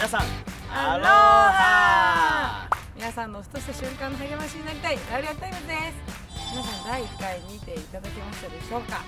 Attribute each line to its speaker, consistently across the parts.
Speaker 1: 皆さん
Speaker 2: アロハ皆さんのふとした瞬間の励ましになりたい Laule'a Times です。皆さん第1回見ていただけましたでしょうか？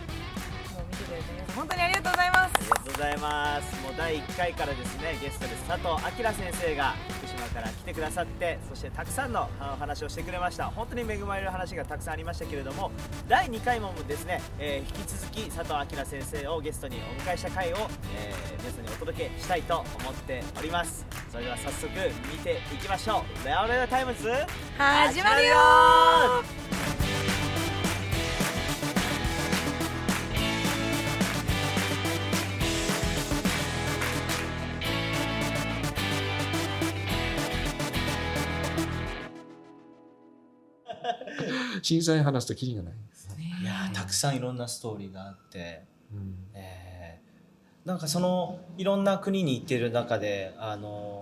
Speaker 2: 本当にありがとうございます。
Speaker 1: ありがとうございます。もう第1回からですねゲストで佐藤彰先生が福島から来てくださってそしてたくさんのあの話をしてくれました。本当に恵まれる話がたくさんありましたけれども第2回もですね、えー引き続き佐藤彰先生をゲストにお迎えした回を、えー皆さんにお届けしたいと思っております。それでは早速見ていきましょう。 Laule'a Times
Speaker 2: 始まるよ
Speaker 3: 震災話すときりがない。
Speaker 4: いやーたくさんいろんなストーリーがあって、
Speaker 3: うん。
Speaker 4: えーなんかそのいろんな国に行ってる中で、あの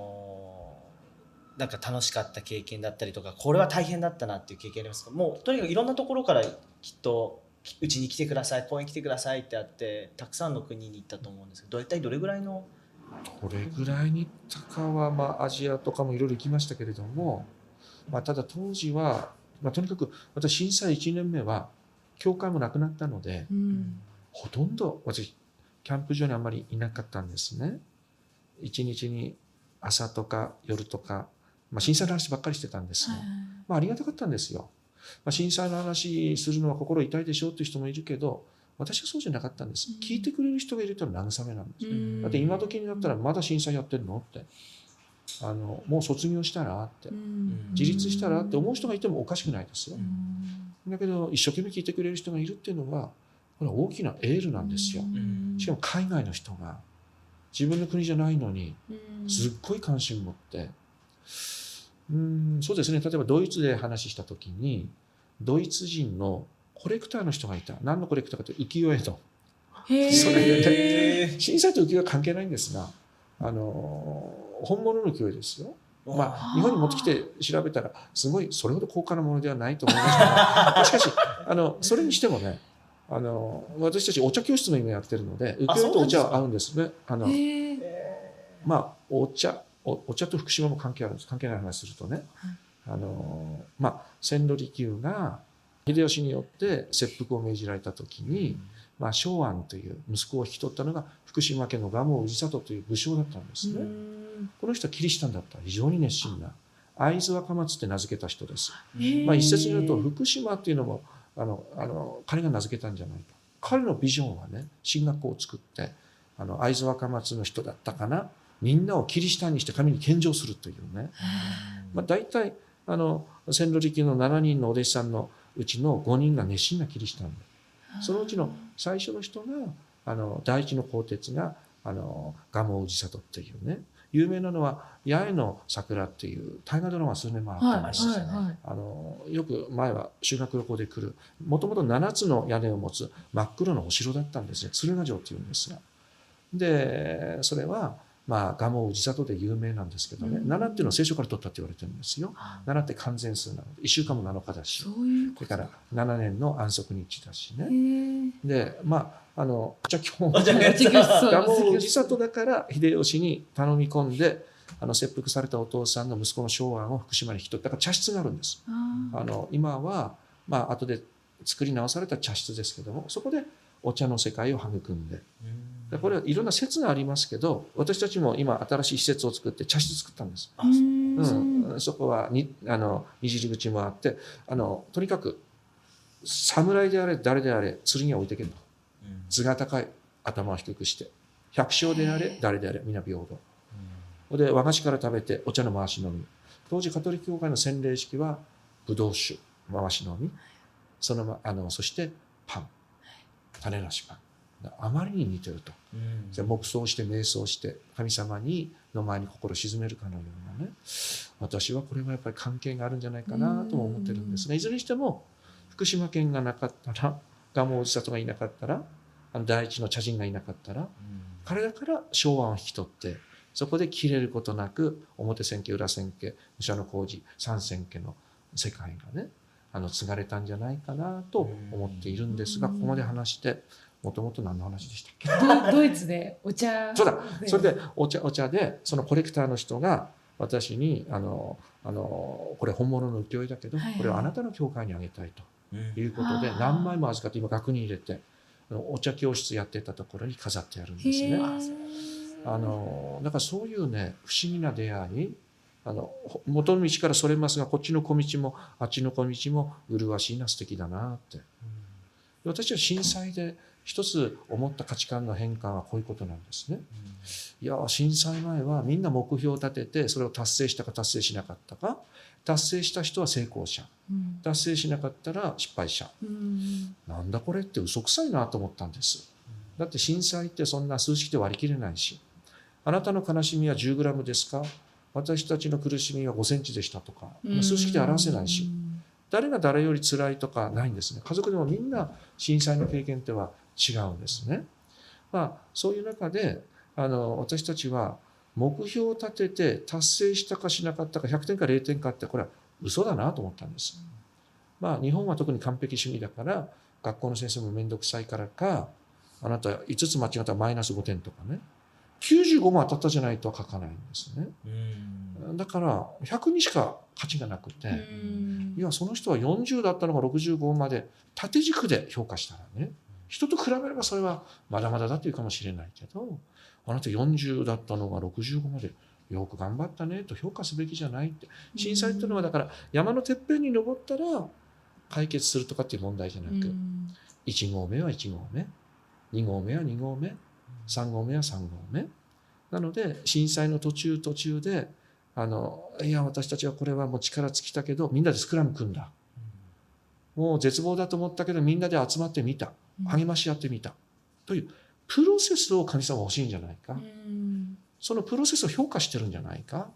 Speaker 4: ーなんか楽しかった経験だったりとかこれは大変だったなっていう経験ありますか？もうとにかくいろんなところからきっとうちに来てください公園来てくださいってあってたくさんの国に行ったと思うんですけど大体どれぐらいの？
Speaker 3: どれぐらいに行ったかは、まあ、アジアとかもいろいろ行きましたけれども、まあ、ただ当時は、まあ、とにかく私震災1年目は教会もなくなったので
Speaker 2: うん
Speaker 3: ほとんど私キャンプ場にあんまりいなかったんですね。一日に朝とか夜とか、まあ、震災の話ばっかりしてたんですよ。まあ、ありがたかったんですよ。まあ、震災の話するのは心痛いでしょうっていう人もいるけど、私はそうじゃなかったんです。聞いてくれる人がいると慰めなんです。
Speaker 2: うん
Speaker 3: だって今時になったらまだ震災やってるのって。あの、もう卒業したらって
Speaker 2: う。ん
Speaker 3: 自立したらって思う人がいてもおかしくないですよ
Speaker 2: う。ん
Speaker 3: だけど、一生懸命聞いてくれる人がいるっていうのは、これは大きなエールなんですよ。
Speaker 2: うん
Speaker 3: しかも海外の人が、自分の国じゃないのに、
Speaker 2: うん
Speaker 3: すっごい関心持って、うん、そうですね、例えばドイツで話したときに、ドイツ人のコレクターの人がいた。何のコレクターかというと、浮世絵の。
Speaker 2: へー
Speaker 3: それで
Speaker 4: へー
Speaker 3: 震災と浮世絵は関係ないんですが、あの、本物の浮世絵ですよ。まあ、日本に持ってきて調べたら、すごい、それほど高価なものではないと思いましたが、しかし、あの、それにしてもね、あの、私たちお茶教室も今やってるので、浮世絵とお茶は合うんですね。あの、まあ、お茶お、お茶と福島も関係あるんです。関係ない話するとね。あの、まあ、千利休が秀吉によって切腹を命じられた時に、まあ、昭安という息子を引き取ったのが福島家の蒲生氏里という武将だったんですね。
Speaker 2: うん
Speaker 3: この人はキリシタンだった。非常に熱心な。会津若松って名付けた人です。まあ、一説によると福島っていうのもあのあの彼が名付けたんじゃないか。彼のビジョンはね進学校を作ってあの会津若松の人だったかな。みんなをキリシタンにして神に献上するというね、まあ、大体あの千利休の7人のお弟子さんのうちの5人が熱心なキリシタンで。そのうちの最初の人があの第一の鋼鉄があの蒲生氏里っていうね有名なのは八重の桜っていう大河ドラマが数年前あったんです、
Speaker 2: はいはい
Speaker 3: のよく前は修学旅行で来るもともと7つの屋根を持つ真っ黒なお城だったんですね。鶴ヶ城というんですが。でそれはまあ蒲生氏里で有名なんですけどね、
Speaker 2: うん。
Speaker 3: 7っていうのは聖書から取ったって言われてるんですよ。7って完全数なの。で1週間も7日だし。
Speaker 2: そ
Speaker 3: れから7年の安息日だし
Speaker 2: へ
Speaker 3: ね
Speaker 2: ー
Speaker 3: でまああのじゃあ基本蒲生氏里だから秀吉に頼み込んであの切腹されたお父さんの息子の昭安を福島に引き取っただから茶室があるんです。
Speaker 2: あ
Speaker 3: の今は、まあ後で作り直された茶室ですけどもそこでお茶の世界を育んで。でこれはいろんな説がありますけど私たちも今新しい施設を作って茶室作ったんです、
Speaker 4: う。
Speaker 3: うん、そこはにあのにじり口もあってあのとにかく侍であれ誰であれ剣は置いてけん。と頭が高い頭を低くして百姓であれ誰であれ皆平等。で和菓子から食べてお茶の回し飲み。当時カトリック教会の洗礼式はブドウ酒回し飲み。そのまあのそしてパン。種なしパンあまりに似てると。じゃあ黙想して瞑想して神様にの前に心を沈めるかのようなね。私はこれはやっぱり関係があるんじゃないかなとも思ってるんですがいずれにしても福島県がなかったら蒲生氏里がいなかったらあの第一の茶人がいなかったら彼だから昭和を引き取ってそこで切れることなく表千家裏千家武者の工事三千家の世界がねあの継がれたんじゃないかなと思っているんですがここまで話してもともと何の話でしたっけ？
Speaker 2: ドドイツでお茶。
Speaker 3: そうだ。それでお茶お茶でそのコレクターの人が私にあのあのこれ本物の浮世絵だけど、
Speaker 2: はいはい。
Speaker 3: これをあなたの教会にあげたいということで何枚も預かって今額に入れてお茶教室やってたところに飾ってあるんです
Speaker 2: へ
Speaker 3: ね。
Speaker 2: ー。
Speaker 3: あのだからそういうね不思議な出会いあのほ元の道からそれますがこっちの小道もあっちの小道も麗しいな素敵だなって。で私は震災で一つ思った価値観の変化はこういうことなんですね。いや震災前はみんな目標を立ててそれを達成したか達成しなかったか。達成した人は成功者。
Speaker 2: うん。
Speaker 3: 達成しなかったら失敗者。
Speaker 2: うん。
Speaker 3: なんだこれって嘘くさいなと思ったんです。だって震災ってそんな数式で割り切れないし。あなたの悲しみは 10g ですか？私たちの苦しみは5センチでしたとか。数式で表せないし。誰が誰より辛いとかないんですね。家族でもみんな震災の経験っては違うんですね。まあそういう中であの私たちは目標を立てて達成したかしなかったか100点か0点かってこれは嘘だなと思ったんです。まあ日本は特に完璧主義だから学校の先生も面倒くさいからかあなた5つ間違ったらマイナス5点とかね。95も当たったじゃないとは書かないんですね。だから100にしか価値がなくて、
Speaker 2: うん。
Speaker 3: いやその人は40だったのが65まで縦軸で評価したらね人と比べればそれはまだまだだというかもしれないけどあなた40だったのが65までよく頑張ったねと評価すべきじゃないって。震災っていうのはだから山のてっぺんに登ったら解決するとかっていう問題じゃなく、
Speaker 2: うん。
Speaker 3: 1合目は1合目2合目は2合目3合目は3合目。なので震災の途中途中であのいや私たちはこれはもう力尽きたけどみんなでスクラム組んだ。もう絶望だと思ったけどみんなで集まってみた励まし合ってみた。というプロセスを神様は欲しいんじゃないか、
Speaker 2: うん。
Speaker 3: そのプロセスを評価してるんじゃないか、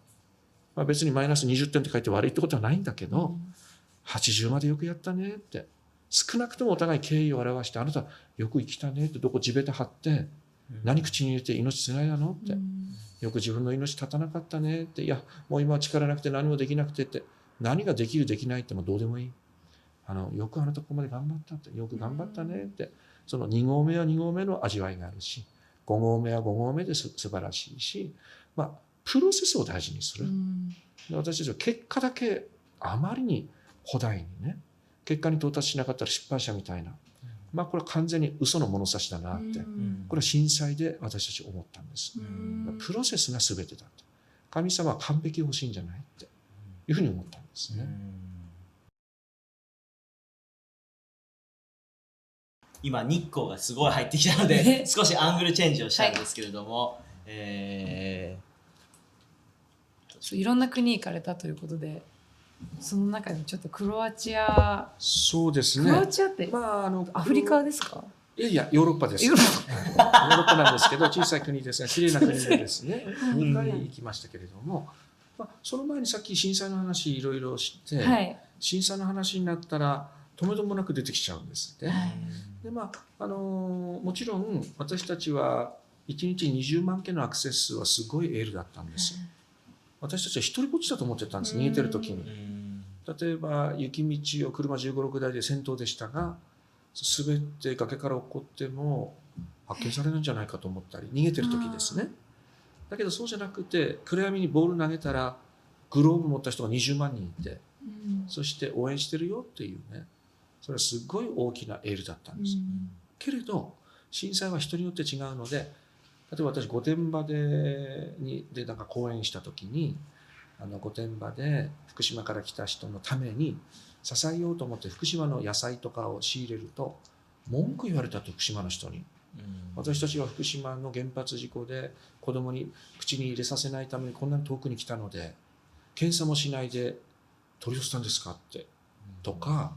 Speaker 3: まあ、別にマイナス20点って書いて悪いってことはないんだけど、80までよくやったねって。少なくともお互い敬意を表してあなたよく生きたねってどこ地べた張って何口に入れて命つないだのって、
Speaker 2: うん。
Speaker 3: よく自分の命立たなかったねって。いやもう今は力なくて何もできなくてって。何ができるできないってもうどうでもいいあのよくあなたここまで頑張ったってよく頑張ったねってその2合目は2合目の味わいがあるし5合目は5合目です素晴らしいしまあプロセスを大事にする、
Speaker 2: うん。
Speaker 3: で私たちは結果だけあまりに古代にね結果に到達しなかったら失敗者みたいなまあこれは完全に嘘の物差しだなって、
Speaker 2: うん。
Speaker 3: これは震災で私たち思ったんです、
Speaker 2: うん。
Speaker 3: プロセスが全てだと神様は完璧欲しいんじゃないっていうふうに思ったんですね、
Speaker 4: 今日光がすごい入ってきたので
Speaker 2: ね
Speaker 4: 少しアングルチェンジをしたんですけれども、え
Speaker 2: そういろんな国行かれたということでその中でちょっとクロアチア。
Speaker 3: そうです
Speaker 2: クロア
Speaker 3: ね
Speaker 2: チアって
Speaker 3: まああの
Speaker 2: アフリカですか？
Speaker 3: いやいやヨーロッパです。
Speaker 2: ヨーロッ
Speaker 3: ヨーロッパなんですけど小さい国ですが綺麗な国でですね。
Speaker 2: うん。
Speaker 3: 2回行きましたけれども、まあ、その前にさっき震災の話いろいろして、
Speaker 2: はい。
Speaker 3: 震災の話になったら止めどもなく出てきちゃうんですね。
Speaker 2: はい
Speaker 3: でまああのーもちろん私たちは1日20万件のアクセス数はすごいエールだったんです。私たちは一人ぼっちだと思ってたんです逃げてる時に。例えば雪道を車1 5 6台で先頭でしたが滑って崖から落っこっても発見されるんじゃないかと思ったり逃げてる時ですね。だけどそうじゃなくて暗闇にボール投げたらグローブ持った人が20万人いて
Speaker 2: うん
Speaker 3: そして応援してるよっていうねそれはすごい大きなエールだったんです。けれど震災は人によって違うので例えば私御殿場でにでなんか講演した時にあの御殿場で福島から来た人のために支えようと思って福島の野菜とかを仕入れると文句言われたと福島の人に。私たちは福島の原発事故で子供に口に入れさせないためにこんなに遠くに来たので検査もしないで取り寄せたんですかってとか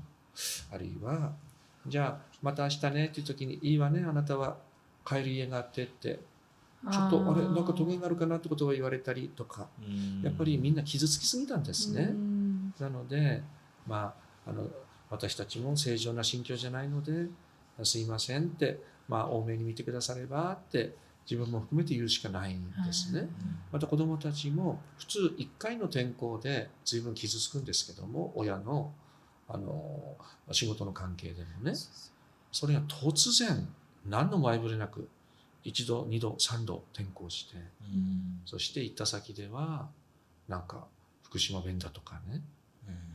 Speaker 3: あるいはじゃあまた明日ねっていう時にいいわねあなたは帰る家があってって。ちょっとあれなんかトゲがあるかなってことを言われたりとか。やっぱりみんな傷つきすぎたんですね。
Speaker 2: うん。
Speaker 3: なのでまああの私たちも正常な心境じゃないのですいませんってまあ多めに見てくださればって自分も含めて言うしかないんですね。また子どもたちも普通1回の転校で随分傷つくんですけども親のあの仕事の関係でもね。それが突然何の前触れなく一度二度三度転校して
Speaker 4: うん。
Speaker 3: そして行った先ではなんか福島弁だとかね。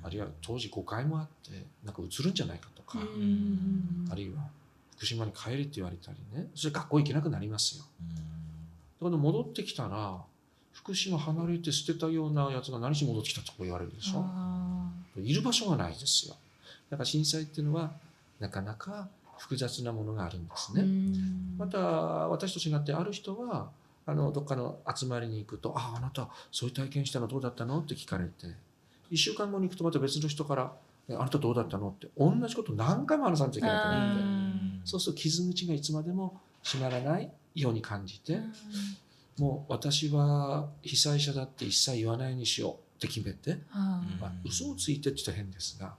Speaker 3: あるいは当時誤解もあってなんか映るんじゃないかとか、あるいは福島に帰れって言われたりね。それ学校行けなくなりますよ。だから戻ってきたら福島離れて捨てたようなやつが何しに戻ってきたとか言われるでしょいる場所がないですよだから震災っていうのはなかなか複雑なものがあるんですね、また私と違ってある人はあのどっかの集まりに行くと「あああなたそういう体験したのどうだったの?」って聞かれて1週間後に行くとまた別の人から「えあなたどうだったの?」って同じこと何回も話さなきゃいけなくなってそうすると傷口がいつまでも閉まらないように感じてもう私は被災者だって一切言わないようにしようって決めて、まあ、嘘をついてって言ったら変ですが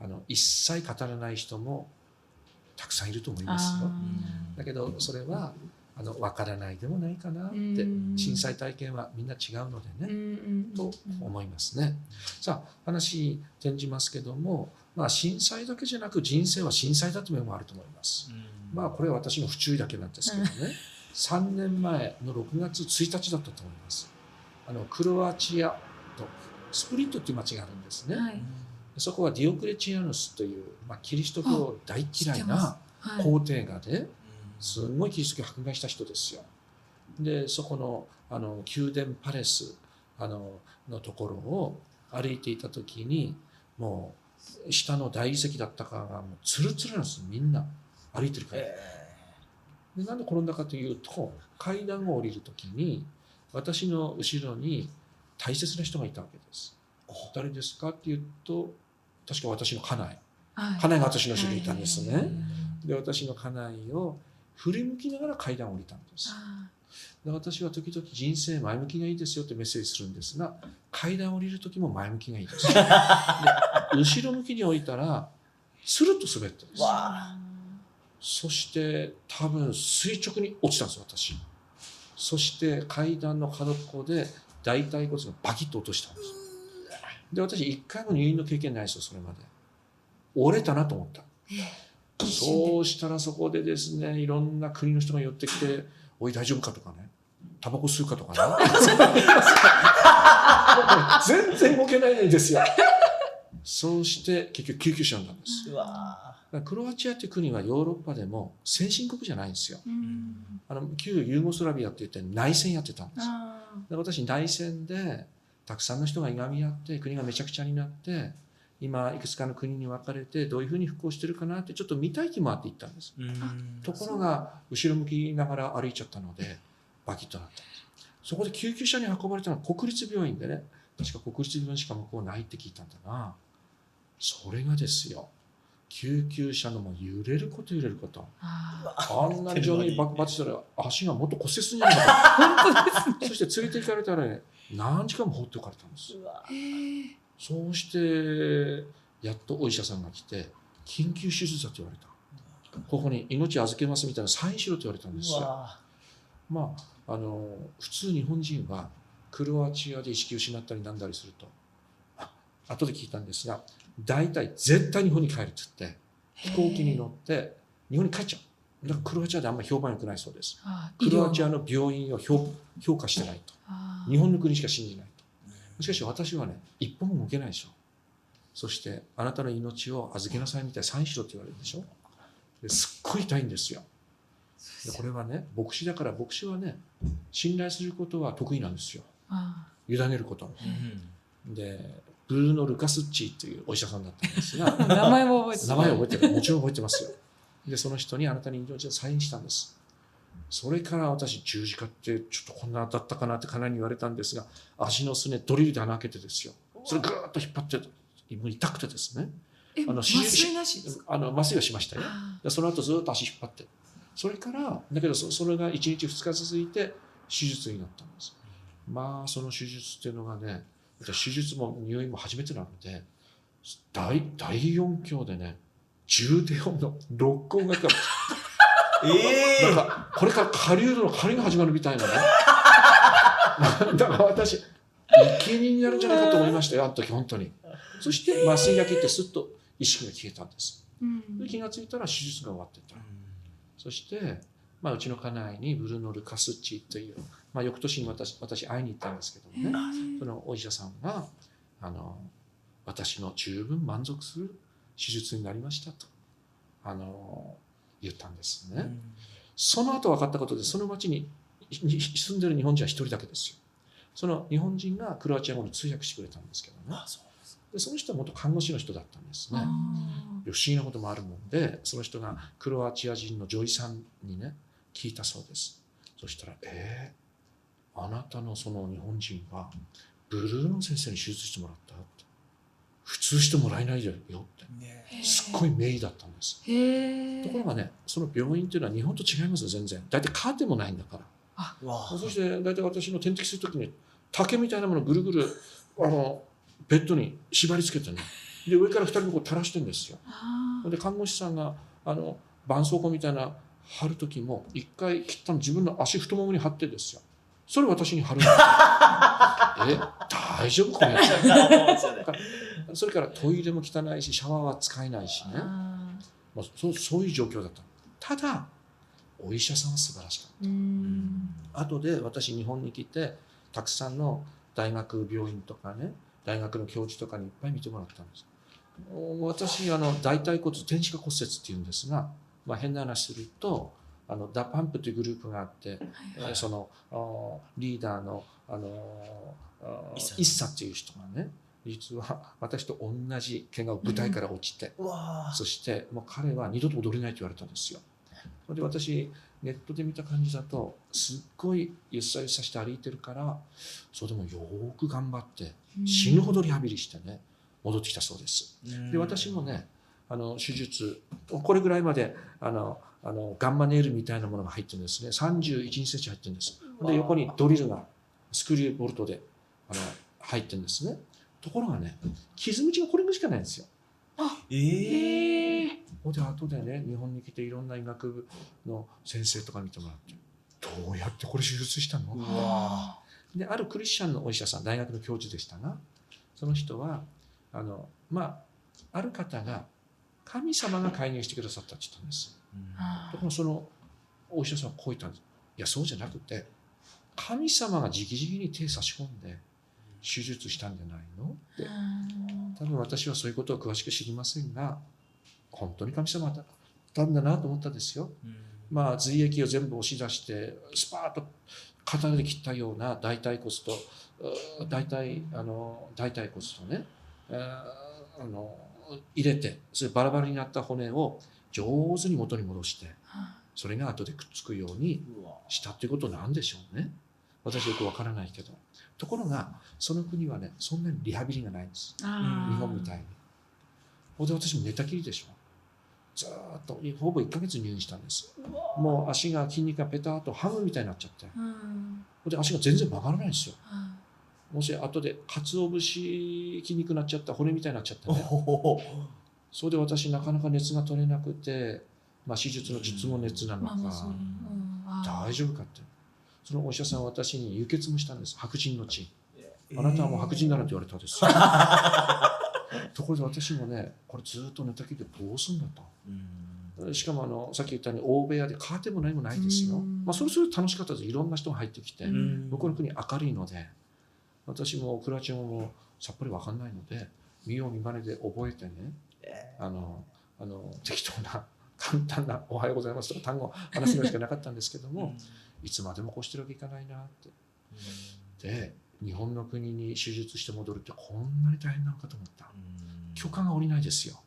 Speaker 3: あの一切語らない人もたくさんいると思いますよ。だけどそれはあの分からないでもないかなって
Speaker 2: うん
Speaker 3: 震災体験はみんな違うのでねと思いますね。さあ話転じますけども、まあ、震災だけじゃなく人生は震災だという面もあると思います。まあこれは私の不注意だけなんですけどね 3年前の6月1日だったと思います。あのクロアチアとスプリットっていう町があるんですね。
Speaker 2: はい
Speaker 3: そこはディオクレチアヌスという、まあ、キリスト教大嫌いな
Speaker 2: はい
Speaker 3: 皇帝がですんごいキリスト教を迫害した人ですよ。でそこのあの宮殿パレスあののところを歩いていた時にもう下の大理石だったかがもうツルツルなんですみんな歩いてるから。でなんで転んだかというと階段を降りる時に私の後ろに大切な人がいたわけです。誰ですかっていうと確か私の家内家内が私の後ろにいたんですね。で私の家内を振り向きながら階段を降りたんです。で私は時々人生前向きがいいですよってメッセージするんですが階段を降りる時も前向きがいいです。で後ろ向きに降りたらスルッと滑ったんです。
Speaker 4: わ
Speaker 3: そして多分垂直に落ちたんです私。そして階段の角っこで大腿骨がバキッと落としたんです。で私一回も入院の経験ないですよそれまで。折れたなと思った。そうしたらそこでですねいろんな国の人が寄ってきて「おい大丈夫か?」とかね「タバコ吸うか?」とかね 全然動けないんですよ。そうして結局救急車なんです。クロアチアっていう国はヨーロッパでも先進国じゃないんですよ。あの旧ユーゴスラビアって言って内戦やってたんです。で私内戦でたくさんの人がいがみ合って国がめちゃくちゃになって今いくつかの国に分かれてどういうふうに復興してるかなってちょっと見たい気もあって行ったんです。ところが後ろ向きながら歩いちゃったのでバキッとなったんです。そこで救急車に運ばれたのは国立病院でね確か国立病院しか向こうないって聞いたんだな。それがですよ救急車のもう揺れること揺れること。あんなに上に爆発したら足がもっと骨折するんじゃないかと。そして連れて行かれたらね、何時間も放っておかれたんです。そうして、やっとお医者さんが来て、緊急手術だと言われた。ここに命預けますみたいなサインしろと言われたんですよ。まあ、あの、普通日本人はクロアチアで意識失ったりなんだりすると、あ後で聞いたんですが、大体絶対日本に帰るって言って、飛行機に乗って日本に帰っちゃう。だからクロアチアであんまり評判良くないそうです。クロアチアの病院を評評価してないと。日本の国しか信じないと。しかし私はね、一歩も動けないでしょ。そして、あなたの命を預けなさいみたいなサインしろって言われるでしょ。ですっごい痛いんですよ。でこれはね、牧師だから牧師はね、信頼することは得意なんですよ。委ねること。で、ブルーノ・ルカスッチというお医者さんだったんですが、
Speaker 2: 名前も覚えて
Speaker 3: 名前を覚えてる。もちろん覚えてますよ。で、その人にあなたに命をサインしたんです。それから私、十字架ってちょっとこんなだったかなってかなり言われたんですが、足のすね、ドリルで穴開けてですよ。それぐーっと引っ張って、痛くてですね。
Speaker 2: え
Speaker 3: あの
Speaker 2: 麻酔なし
Speaker 3: あの麻酔はしましたよ。でその後ずっと足引っ張って。それから、だけどそそれが1日2日続いて手術になったんです。まあ、その手術っていうのがね、私手術も入院も初めてなので、大大音響でね、重低音の録音がかかる。
Speaker 4: え
Speaker 3: なんか、これから狩人の狩りが始まるみたいなね。だから私、生贄になるんじゃないかと思いましたよ、あの時、本当に。そして麻酔が切ってすっと意識が消えたんです。で気がついたら手術が終わってた。そして、まあ、うちの家内にブルーノ・ルカスッチという、まあ、翌年に私私会いに行ったんですけどもねそのお医者さんがあの私の十分満足する手術になりましたとあの言ったんですね。その後分かったことで、その町にに住んでる日本人は一人だけですよ。その日本人がクロアチア語の通訳してくれたんですけどね。でその人は元看護師の人だったんですね。
Speaker 2: あ
Speaker 3: 不思議なこともあるもんで、その人がクロアチア人の女医さんにね、聞いたそうです。そしたら、えー、あなたのその日本人は、ブルーノ先生に手術してもらったって。普通してもらえないよって。すっごい名医だったんです。ところがね、その病院っていうのは日本と違いますよ、全然。大体カーテンもないんだから。
Speaker 4: うわ
Speaker 3: そして大体私の点滴するときに竹みたいなものをぐるぐるあのベッドに縛り付けてねで上から2人でこう垂らしてるんですよ
Speaker 2: あ
Speaker 3: で看護師さんがあの絆創膏みたいな貼る時も一回切ったの自分の足太ももに貼ってですよ。それ私に貼る え大丈夫これそれからトイレも汚いしシャワーは使えないしね、
Speaker 2: あ
Speaker 3: まあ、そうそういう状況だった。ただお医者さんは素晴らしかった。
Speaker 2: うん。
Speaker 3: 後で私日本に来てたくさんの大学病院とかね大学の教授とかにいっぱい見てもらったんです。お私あの大腿骨転子下骨折っていうんですが、まあ、変な話するとあの DA PUMP というグループがあって、えーそのあリーダーのあのあ
Speaker 4: イッサ。
Speaker 3: イッサっていう人がね実は私と同じ怪我を舞台から落ちて、
Speaker 4: うわ
Speaker 3: そしてもう彼は二度と踊れないと言われたんですよ。それで私ネットで見た感じだとすっごいゆっさゆっさして歩いてるからそれでもよーく頑張って死ぬほどリハビリしてね戻ってきたそうです。で私もねあの手術これぐらいまであのあのガンマネイルみたいなものが入ってるんですね。31センチ入ってるんです。で横にドリルがスクリューボルトであの入ってるんですね。ところがね傷口がこれしかないんですよ。
Speaker 4: え
Speaker 2: へえ
Speaker 3: ほんで後でね日本に来ていろんな医学部の先生とか見てもらってどうやってこれ手術したの？であるクリスチャンのお医者さん大学の教授でしたがその人はあのまあある方が神様が介入してくださったって言ったんです。ところがそのお医者さんはこう言ったんです。いやそうじゃなくて神様が直々に手差し込んで手術したんじゃないの？って。多分私はそういうことを詳しく知りませんが本当に神様だったんだなと思ったんですよ。まあ髄液を全部押し出してスパーッと刀で切ったような大腿骨と大腿あの大腿骨とね、えーあの入れてそれバラバラになった骨を上手に元に戻してそれが後でくっつくようにしたっていうことなんでしょうね。私よくわからないけど。ところがその国はねそんなにリハビリがないんです。日本みたいに。ほんで私も寝たきりでしょ。ずーっとほぼ1ヶ月入院したんです。もう足が筋肉がペターっとハムみたいになっちゃって。ほん。で足が全然曲がらないんですよもし後で鰹節筋肉になっちゃった骨みたいになっちゃって
Speaker 4: お
Speaker 3: ね
Speaker 4: お
Speaker 3: それで私なかなか熱が取れなくて、まあ、手術の術後熱なのか、大丈夫かって。そのお医者さんは私に輸血もしたんです。白人の血。あなたはもう白人だなんて言われたんです。よ ところで私もねこれずっと寝たきりでどうすんだと。しかもあのさっき言ったように大部屋でカーテンも何もないですよ。
Speaker 2: うん。
Speaker 3: まあそれそれ楽しかったです。いろんな人が入ってきて、
Speaker 2: うん。
Speaker 3: 向こうの国明るいので私もクロアチア語もさっぱり分かんないので見よう見まねで覚えてね。あのあの適当な 簡単な「おはようございます」とか単語を話すのしかなかったんですけども、いつまでもこうしてるわけいかないなって。で日本の国に手術して戻るってこんなに大変なのかと思った。許可が下りないですよ。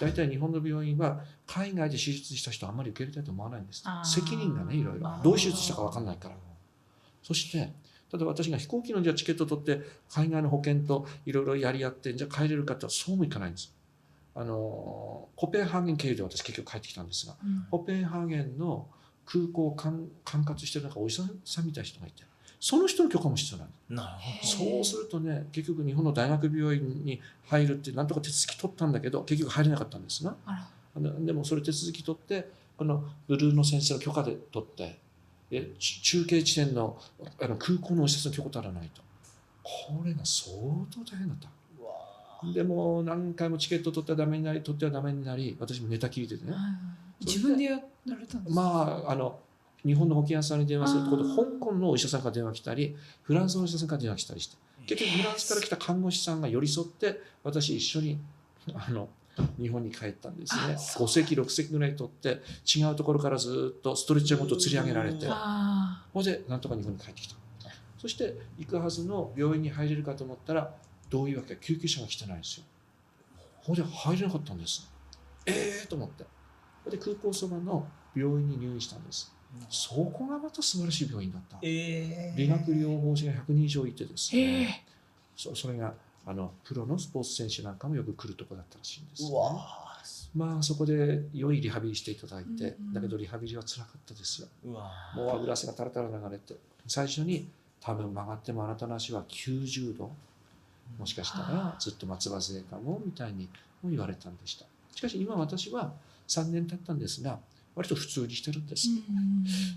Speaker 3: 大体日本の病院は海外で手術した人あんまり受け入れたいと思わないんです責任がねいろいろ。どう手術したか分かんないから。そして例えば私が飛行機のじゃあチケット取って海外の保険といろいろやり合ってじゃあ帰れるかってそうもいかないんです。あのコペンハーゲン経由で私結局帰ってきたんですがコペンハーゲンの空港を管管轄してるなんかお医者さんみたいな人がいてその人の許可も必要なんです。
Speaker 4: なるほ
Speaker 3: そうするとね結局日本の大学病院に入るってなんとか手続き取ったんだけど結局入れなかったんですがでもそれ手続き取ってこのブルーの先生の許可で取って中継地点のあの空港のお医者さんの許可取らないと。これが相当大変だった。でも何回もチケット取ってはダメになり取ってはダメになり私も寝たきりでね。
Speaker 2: 自分でやなれたんです
Speaker 3: まああの日本の保険屋さんに電話するってこと香港のお医者さんから電話来たりフランスのお医者さんから電話来たりして。結局フランスから来た看護師さんが寄り添って私一緒にあの日本に帰ったんですね。5席6席ぐらい取って違うところからずっとストレッチャーごと釣り上げられて。
Speaker 2: あ
Speaker 3: ほいでなんとか日本に帰ってきた。そして行くはずの病院に入れるかと思ったらどういうわけか救急車が来てないんですよ。ほいで入れなかったんです。ええー、と思って。ほいで空港そばの病院に入院したんです。そこがまた素晴らしい病院だった。
Speaker 4: えー。
Speaker 3: 理学療法士が100人以上いてです
Speaker 2: ーへえ
Speaker 3: ねそそれがあのプロのスポーツ選手なんかもよく来るとこだったらしいんです。
Speaker 4: うわ
Speaker 3: まあそこで良いリハビリしていただいて、
Speaker 2: うんうん
Speaker 3: だけどリハビリは辛かったですよ。
Speaker 4: ーうわー。
Speaker 3: もう油汗がタラタラ流れて最初に多分曲がってもあなたの足は90度もしかしたらずっと松葉杖かもみたいにも言われたんでした。しかし今私は3年経ったんですが割と普通にしてるんです、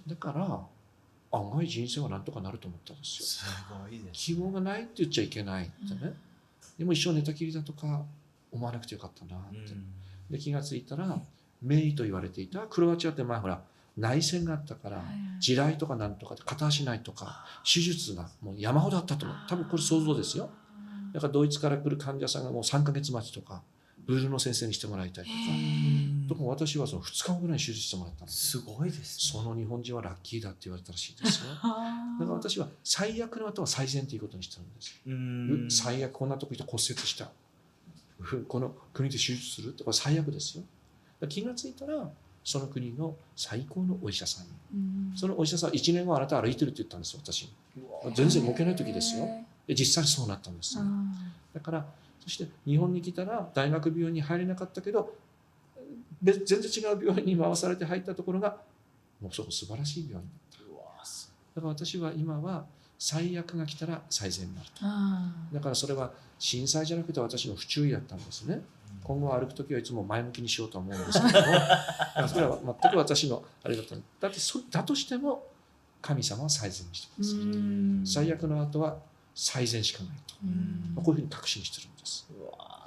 Speaker 3: だから案外人生はなんとかなると思ったんですよ。
Speaker 4: すごいです
Speaker 3: 希望がないって言っちゃいけないってね、でも一生寝たきりだとか思わなくてよかったなって、で気がついたら名医と言われていたクロアチアってまあほら内戦があったから地雷とかなんとかで片足ないとか手術がもう山ほどあったと思う。多分これ想像ですよ。だからドイツから来る患者さんがもう3ヶ月待ちとかブルーの先生にしてもらいたいとかとか私はその2日後ぐらいに手術してもらったんです
Speaker 4: すごいです
Speaker 3: その日本人はラッキーだって言われたらしいですよ。だから私は最悪の後は最善ということにしてるんです
Speaker 4: うん。
Speaker 3: 最悪こんなとこ行って骨折した。ふこの国で手術するってこれ最悪ですよ。気がついたらその国の最高のお医者さんに。そのお医者さんは1年後あなた歩いてるって言ったんですよ私。に全然動けない時ですよ。で実際そうなったんですよ。だからそして日本に来たら大学病院に入れなかったけど別全然違う病院に回されて入ったところがもうそこ素晴らしい病院だった。だから私は今は最悪が来たら最善になると。だからそれは震災じゃなくて私の不注意だったんですね。今後歩く時はいつも前向きにしようと思うんですけども。それは全く私のあれだっただってそだとしても神様は最善にしてください最悪の後は最善しかないと、まあこういうふうに確信してるんです。
Speaker 4: うわ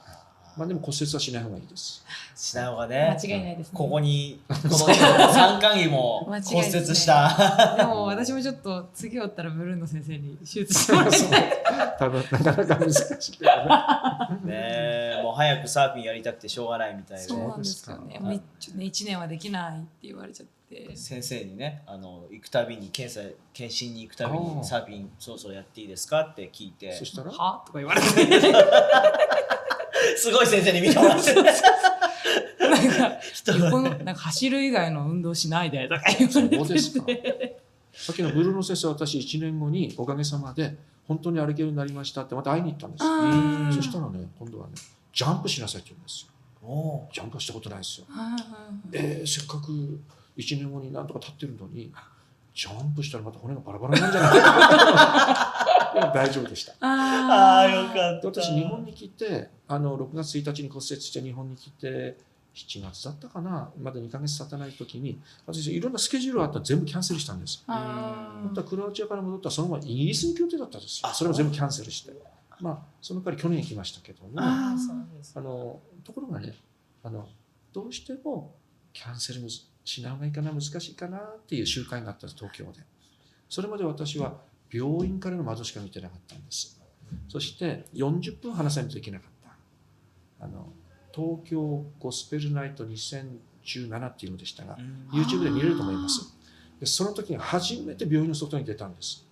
Speaker 3: まあでも骨折はしない方がいいです。
Speaker 4: しない方がね。
Speaker 2: 間違いないですね。
Speaker 4: ここに この三冠儀も骨
Speaker 2: ないですね。
Speaker 4: 折した。
Speaker 2: でも私もちょっと次おったらブルーの先生に手術してもらいたい。
Speaker 3: 多分なかなか難しいけどね。
Speaker 4: ねえもう早くサーフィンやりたくてしょうがないみたいで
Speaker 2: そうなんですよね。もう一年はできないって言われちゃって。
Speaker 4: 先生にねあの行くたびに検査検診に行くたびにサーフィンそろそろやっていいですかって聞いて。
Speaker 3: そしたら？
Speaker 2: は？とか言われて
Speaker 4: すごい先生に見てもらって
Speaker 2: なんか横のなんか走る以外の運動しないでとか言われて
Speaker 3: そうですか。さっきのブルーの先生私1年後におかげさまで本当に歩けるようになりましたってまた会いに行ったんですそしたらね今度はねジャンプしなさいって言うんですよ。
Speaker 4: お
Speaker 3: ジャンプはしたことないですよ。
Speaker 2: あ
Speaker 3: えー、せっかく1年後になんとか立ってるのにジャンプしたらまた骨がバラバラになるんじゃない 大丈夫でした。
Speaker 4: ああよか
Speaker 3: で
Speaker 4: った
Speaker 3: 私日本に来てあの6月1日に骨折して日本に来て7月だったかな？まだ2ヶ月経たない時に私いろんなスケジュールがあったら全部キャンセルしたんです。
Speaker 2: あ
Speaker 3: 本当はクロアチアから戻ったらそのままイギリスに行く予定だったんですそれを全部キャンセルして。まあその代わり去年行きましたけどもあのところがねあのどうしてもキャンセルしない方がいいかな難しいかなっていう集会があったんです東京で。それまで私は病院からの窓しか見てなかったんです。そして40分話さないといけなかったあの東京ゴスペルナイト2017っていうのでしたが YouTube で見れると思います。でその時に初めて病院の外に出たんです。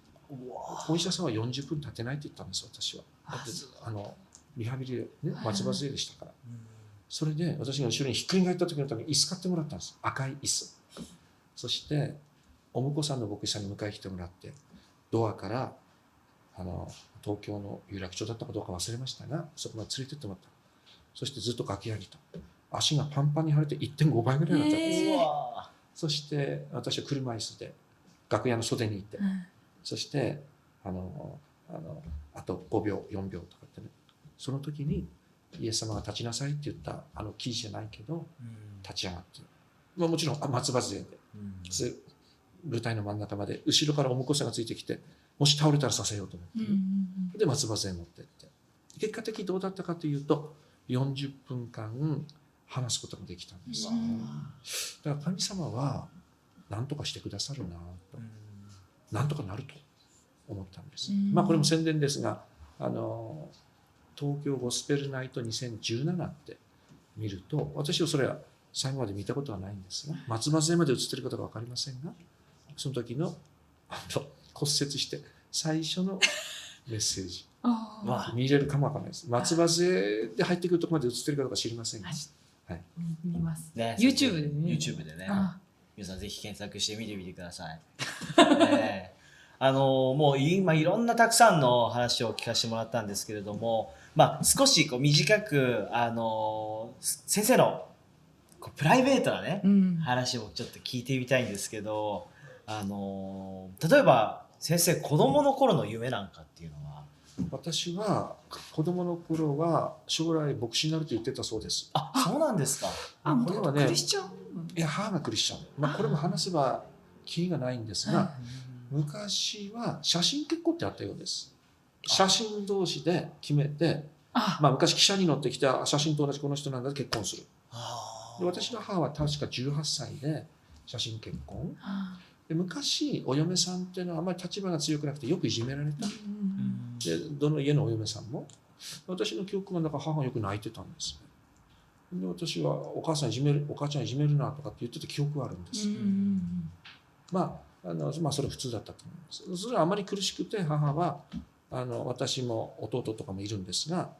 Speaker 3: お医者さんは40分立てないって言ったんです私は。だってあのリハビリでね松葉杖でしたから。それで私が後ろにひっくり返った時のために椅子買ってもらったんです。赤い椅子。そしてお婿さんの牧師さんに迎え来てもらってドアからあの東京の有楽町だったかどうか忘れましたがそこまで連れてってもらったそしてずっと書き上げた。足がパンパンに腫れて1.5倍ぐらいになったんです、
Speaker 2: へ
Speaker 4: うわ
Speaker 3: そして私は車椅子で楽屋の袖にいてそしてあのあのあと5秒4秒とかってね。その時にイエス様が立ちなさいって言ったあの記事じゃないけど立ち上がって、まあ、もちろんあ松葉杖で。で舞台の真ん中まで後ろからお婿さんがついてきてもし倒れたらさせようと思って、で松葉杖持ってって。結果的にどうだったかというと40分間話すことができたんです、だから神様は何とかしてくださるなと。なんとかなると思ったんです、
Speaker 2: うん。
Speaker 3: まあこれも宣伝ですがあの東京ゴスペルナイト2017って見ると私はそれは最後まで見たことはないんですが松葉杖まで映ってることが分かりませんがその時のあの骨折して最初のメッセージ
Speaker 2: あ
Speaker 3: 見れるかもわかんないです。松葉杖で入ってくるところまで映ってるかどうか知りませんが。
Speaker 2: はい。
Speaker 3: はい。
Speaker 2: 見ます。
Speaker 4: ね
Speaker 2: YouTube でね。
Speaker 4: YouTube でね。
Speaker 2: あ
Speaker 4: 皆さんぜひ検索して見てみてください。ねえ。あのもう今いろんなたくさんの話を聞かせてもらったんですけれども、まあ、少しこう短くあの先生のこうプライベートなね、
Speaker 2: うん。
Speaker 4: 話をちょっと聞いてみたいんですけどあの例えば先生子供の頃の夢なんかっていうのは
Speaker 3: 私は子供の頃は将来牧師になると言ってたそうです。
Speaker 4: あそうなんですか。
Speaker 2: あ
Speaker 3: これはね
Speaker 2: クリスチャン？
Speaker 3: いや母がクリスチャン、まあ、これも話せばキリがないんですが昔は写真結婚ってあったようです。写真同士で決めて、
Speaker 2: あ。
Speaker 3: まあ、昔汽車に乗ってきた写真と同じこの人なんだで結婚する。
Speaker 4: あ
Speaker 3: で私の母は確か18歳で写真結婚。
Speaker 2: あ
Speaker 3: で昔お嫁さんっていうのはあまり立場が強くなくてよくいじめられた。
Speaker 2: うん
Speaker 3: でどの家のお嫁さんも私の記憶がなんか母がよく泣いてたんですで私はお母さんいじめるお母ちゃんいじめるなとかって言ってた記憶があるんです、
Speaker 2: うん
Speaker 3: まああのまあそれは普通だったと思います。それはあまり苦しくて母はあの私も弟とかもいるんですが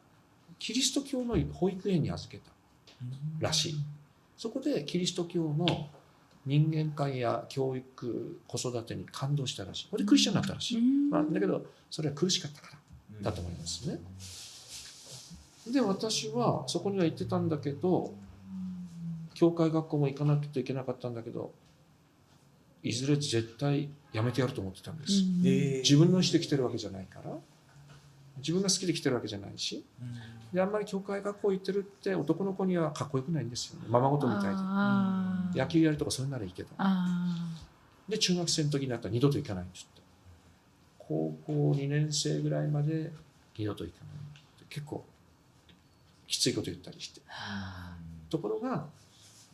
Speaker 3: キリスト教の保育園に預けたらしい。そこでキリスト教の人間観や教育子育てに感動したらしい。これクリスチャンになったらしい、まあ、だけどそれは苦しかったから。だと思いますね。で私はそこには行ってたんだけど教会学校も行かなきゃいけなかったんだけどいずれ絶対やめてやると思ってたんです。自分の意思で来てるわけじゃないから自分が好きで来てるわけじゃないしであんまり教会学校行ってるって男の子にはかっこよくないんですよね。ままごとみたいで野球やるとかそういうならいいけど。
Speaker 2: あ
Speaker 3: で中学生の時になったら二度と行かないって言って。高校2年生ぐらいまで二度と行かないって。結構きついこと言ったりして。ところが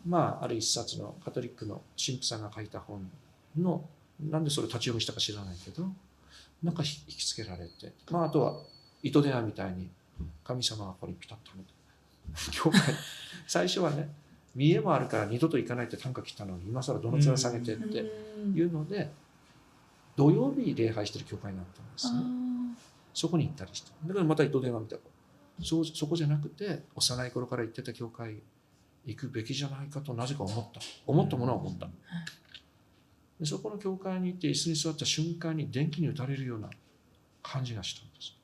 Speaker 3: まあある一冊のカトリックの神父さんが書いた本のなんでそれ立ち読みしたか知らないけどなんか引きつけられて。まああとは糸電話みたいに神様がこれピタッと 教会最初はね見栄もあるから二度と行かないって短歌切ったのに今更どの面下げてっ
Speaker 2: ー
Speaker 3: て
Speaker 2: うん
Speaker 3: いうので土曜日礼拝してる教会になったんですね。そこに行ったりして。だからまた糸電話みたいな。そうそこじゃなくて、幼い頃から行ってた教会行くべきじゃないかとなぜか思った。思ったものは思った。でそこの教会に行って椅子に座った瞬間に電気に打たれるような感じがしたんです。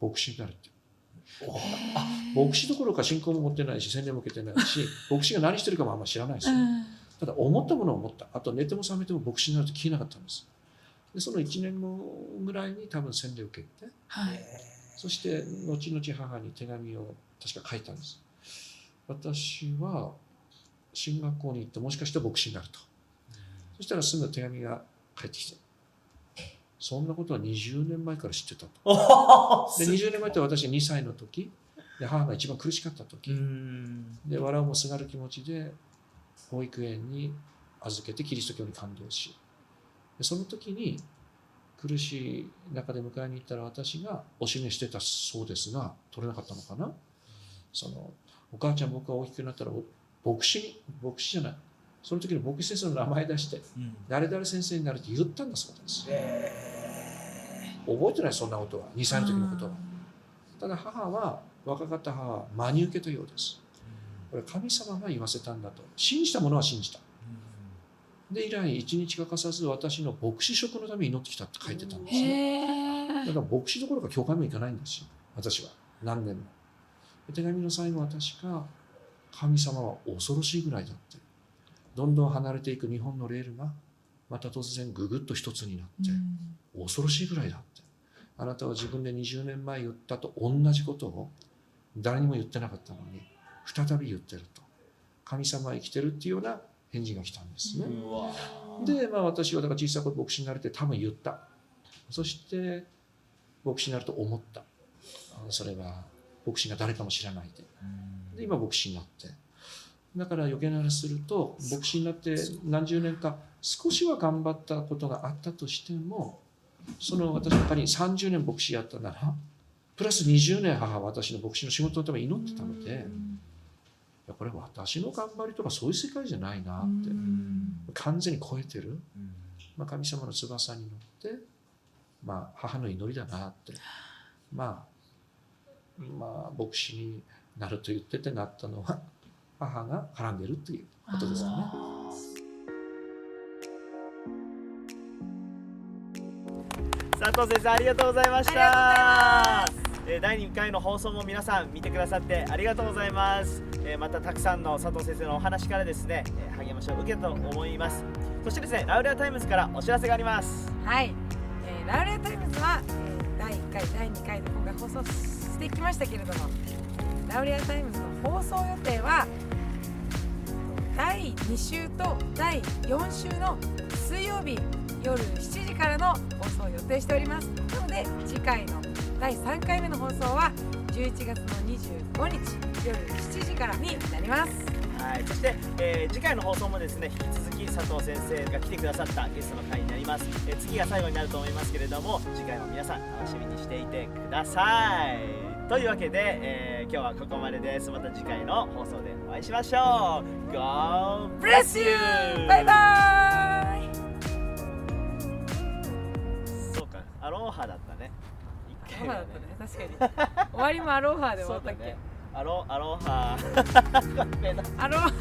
Speaker 3: 牧師になるって。牧師どころか信仰も持ってないし、宣伝も受けてないし、牧師が何してるかもあんま知らないですよ。ただ思ったものを思った。あと寝ても覚めても牧師になると聞けなかったんです。でその1年後ぐらいに多分洗礼を受けて、
Speaker 2: はい
Speaker 3: そして後々母に手紙を確か書いたんです。私は進学校に行ってもしかして牧師になると。そしたらすぐ手紙が返ってきて、そんなことは20年前から知ってたと。で20年前って私2歳の時で母が一番苦しかった時、で笑うもすがる気持ちで保育園に預けてキリスト教に感動し。でその時に苦しい中で迎えに行ったら私がお示してたそうですが取れなかったのかな。そのお母ちゃん僕が大きくなったらお牧師に牧師じゃないその時の牧師先生の名前出して誰々先生になるって言ったんだそうです。覚えてないそんなことは2歳の時のことは。ただ母は若かった母は真に受けたようです。これ神様が言わせたんだと。信じたものは信じた。で以来一日欠かさず私の牧師職のために祈ってきたって書いてたんですね。だから牧師どころか教会も行かないんですよ。私は。何年も。で手紙の最後私が神様は恐ろしいぐらいだってどんどん離れていく日本のレールがまた突然ぐぐっと一つになって、恐ろしいぐらいだって。あなたは自分で20年前言ったと同じことを誰にも言ってなかったのに再び言ってると。神様は生きてるっていうような返事が来たんですね、で、まあ、私はだから小さい頃牧師になるって多分言った。そして牧師になると思った。それは牧師が誰かも知らないで。で今牧師になってだから余計な話すると牧師になって何十年か少しは頑張ったことがあったとしてもその私が仮に30年牧師やったならプラス20年母は私の牧師の仕事のために祈ってたのでいやこれ私の頑張りとかそういう世界じゃないなって完全に超えてる、まあ、神様の翼に乗って、まあ、母の祈りだなってまあまあ牧師になると言っててなったのは母が絡んでるっていうことですかね。
Speaker 1: 佐藤先生ありがとうございました。えー第2回の放送も皆さん見てくださってありがとうございます、えーまたたくさんの佐藤先生のお話からですね、えー励ましを受けたと思います。そしてですね Laule'a Times からお知らせがあります。
Speaker 2: はい、えー Laule'a Times は、えー第1回第2回で今回放送してきましたけれども Laule'a Times の放送予定は第2週と第4週の水曜日夜7時からの放送を予定しております。なので次回の第3回目の放送は11月の25日夜7時からになります。
Speaker 1: はい、そして、えー次回の放送もですね引き続き佐藤先生が来てくださったゲストの回になります、えー次が最後になると思いますけれども次回も皆さん楽しみにしていてください。というわけで、えー今日はここまでです。また次回の放送で。お会いしましょう。God bless you!
Speaker 2: バイバイ
Speaker 1: そうか。アロハだったね。一回目は
Speaker 2: アロハだったね。確かに。終わりもアロハで終わったっけ、
Speaker 1: ね。アロアロハ。
Speaker 2: アロハ